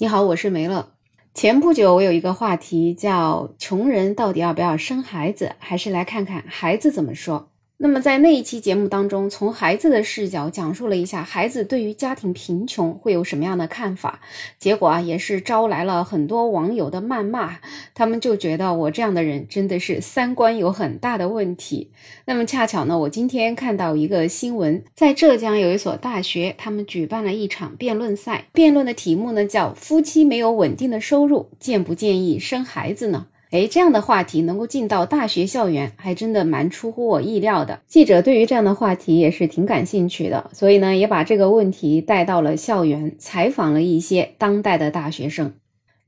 你好，我是梅乐。前不久我有一个话题叫“穷人到底要不要生孩子”，还是来看看孩子怎么说。那么在那一期节目当中，从孩子的视角讲述了一下孩子对于家庭贫穷会有什么样的看法。结果啊，也是招来了很多网友的谩骂，他们就觉得我这样的人真的是三观有很大的问题。那么恰巧呢，我今天看到一个新闻，在浙江有一所大学，他们举办了一场辩论赛，辩论的题目呢叫“夫妻没有稳定的收入，建不建议生孩子呢？”哎，这样的话题能够进到大学校园，还真的蛮出乎我意料的。记者对于这样的话题也是挺感兴趣的，所以呢，也把这个问题带到了校园，采访了一些当代的大学生。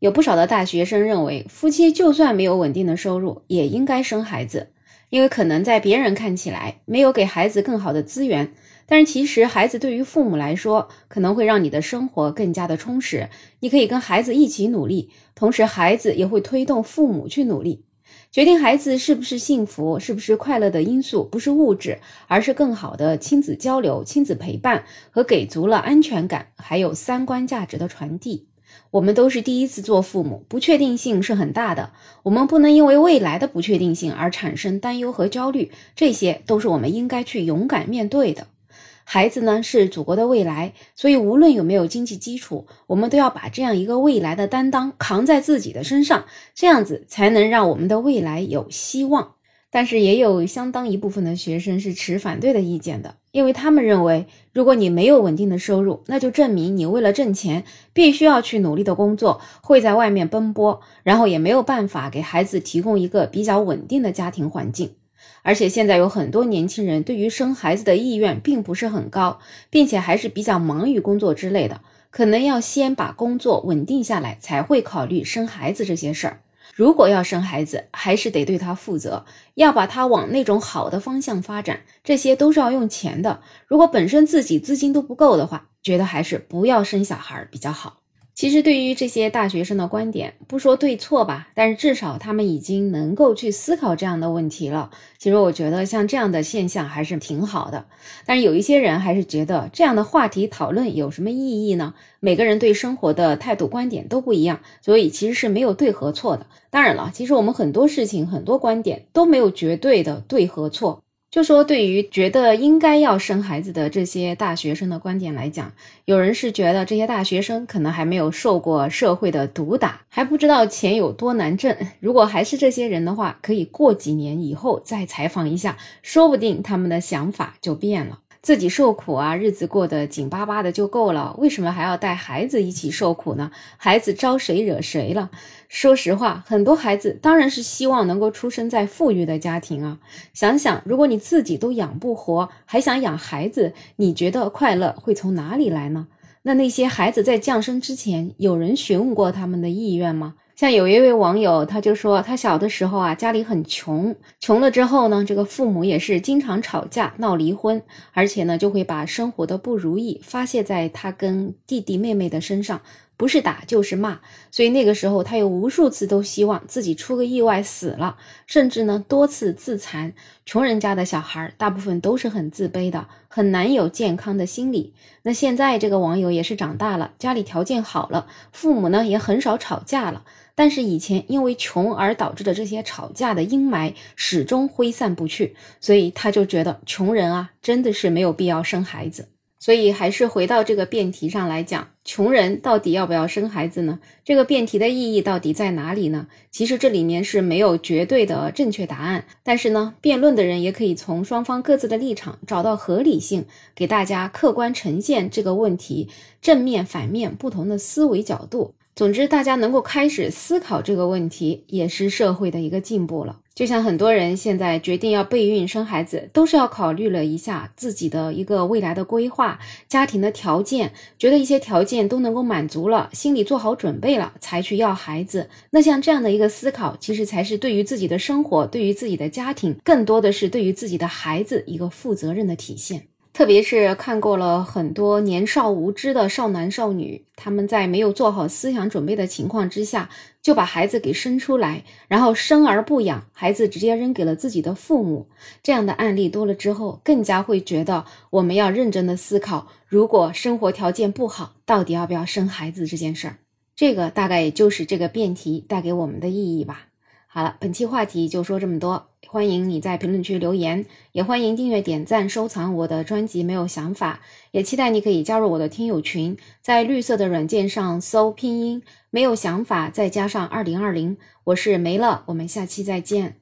有不少的大学生认为，夫妻就算没有稳定的收入，也应该生孩子，因为可能在别人看起来没有给孩子更好的资源。但是其实，孩子对于父母来说，可能会让你的生活更加的充实。你可以跟孩子一起努力，同时孩子也会推动父母去努力。决定孩子是不是幸福、是不是快乐的因素，不是物质，而是更好的亲子交流、亲子陪伴和给足了安全感，还有三观价值的传递。我们都是第一次做父母，不确定性是很大的。我们不能因为未来的不确定性而产生担忧和焦虑，这些都是我们应该去勇敢面对的。孩子呢是祖国的未来，所以无论有没有经济基础，我们都要把这样一个未来的担当扛在自己的身上，这样子才能让我们的未来有希望。但是也有相当一部分的学生是持反对的意见的，因为他们认为，如果你没有稳定的收入，那就证明你为了挣钱必须要去努力的工作，会在外面奔波，然后也没有办法给孩子提供一个比较稳定的家庭环境。而且现在有很多年轻人对于生孩子的意愿并不是很高，并且还是比较忙于工作之类的，可能要先把工作稳定下来，才会考虑生孩子这些事儿。如果要生孩子，还是得对他负责，要把他往那种好的方向发展，这些都是要用钱的。如果本身自己资金都不够的话，觉得还是不要生小孩比较好。其实，对于这些大学生的观点，不说对错吧，但是至少他们已经能够去思考这样的问题了。其实，我觉得像这样的现象还是挺好的。但是，有一些人还是觉得这样的话题讨论有什么意义呢？每个人对生活的态度观点都不一样，所以其实是没有对和错的。当然了，其实我们很多事情、很多观点都没有绝对的对和错。就说对于觉得应该要生孩子的这些大学生的观点来讲，有人是觉得这些大学生可能还没有受过社会的毒打，还不知道钱有多难挣。如果还是这些人的话，可以过几年以后再采访一下，说不定他们的想法就变了。自己受苦啊，日子过得紧巴巴的就够了，为什么还要带孩子一起受苦呢？孩子招谁惹谁了？说实话，很多孩子当然是希望能够出生在富裕的家庭啊。想想，如果你自己都养不活，还想养孩子，你觉得快乐会从哪里来呢？那那些孩子在降生之前，有人询问过他们的意愿吗？像有一位网友，他就说，他小的时候啊，家里很穷，穷了之后呢，这个父母也是经常吵架闹离婚，而且呢，就会把生活的不如意发泄在他跟弟弟妹妹的身上。不是打就是骂，所以那个时候他有无数次都希望自己出个意外死了，甚至呢多次自残。穷人家的小孩大部分都是很自卑的，很难有健康的心理。那现在这个网友也是长大了，家里条件好了，父母呢也很少吵架了，但是以前因为穷而导致的这些吵架的阴霾始终挥散不去，所以他就觉得穷人啊真的是没有必要生孩子。所以还是回到这个辩题上来讲，穷人到底要不要生孩子呢？这个辩题的意义到底在哪里呢？其实这里面是没有绝对的正确答案，但是呢，辩论的人也可以从双方各自的立场找到合理性，给大家客观呈现这个问题正面、反面不同的思维角度。总之，大家能够开始思考这个问题，也是社会的一个进步了。就像很多人现在决定要备孕生孩子，都是要考虑了一下自己的一个未来的规划、家庭的条件，觉得一些条件都能够满足了，心里做好准备了，才去要孩子。那像这样的一个思考，其实才是对于自己的生活、对于自己的家庭，更多的是对于自己的孩子一个负责任的体现。特别是看过了很多年少无知的少男少女，他们在没有做好思想准备的情况之下，就把孩子给生出来，然后生而不养，孩子直接扔给了自己的父母。这样的案例多了之后，更加会觉得我们要认真的思考，如果生活条件不好，到底要不要生孩子这件事儿。这个大概也就是这个辩题带给我们的意义吧。好了，本期话题就说这么多。欢迎你在评论区留言，也欢迎订阅、点赞、收藏我的专辑。没有想法，也期待你可以加入我的听友群，在绿色的软件上搜拼音“没有想法”，再加上二零二零，我是梅乐，我们下期再见。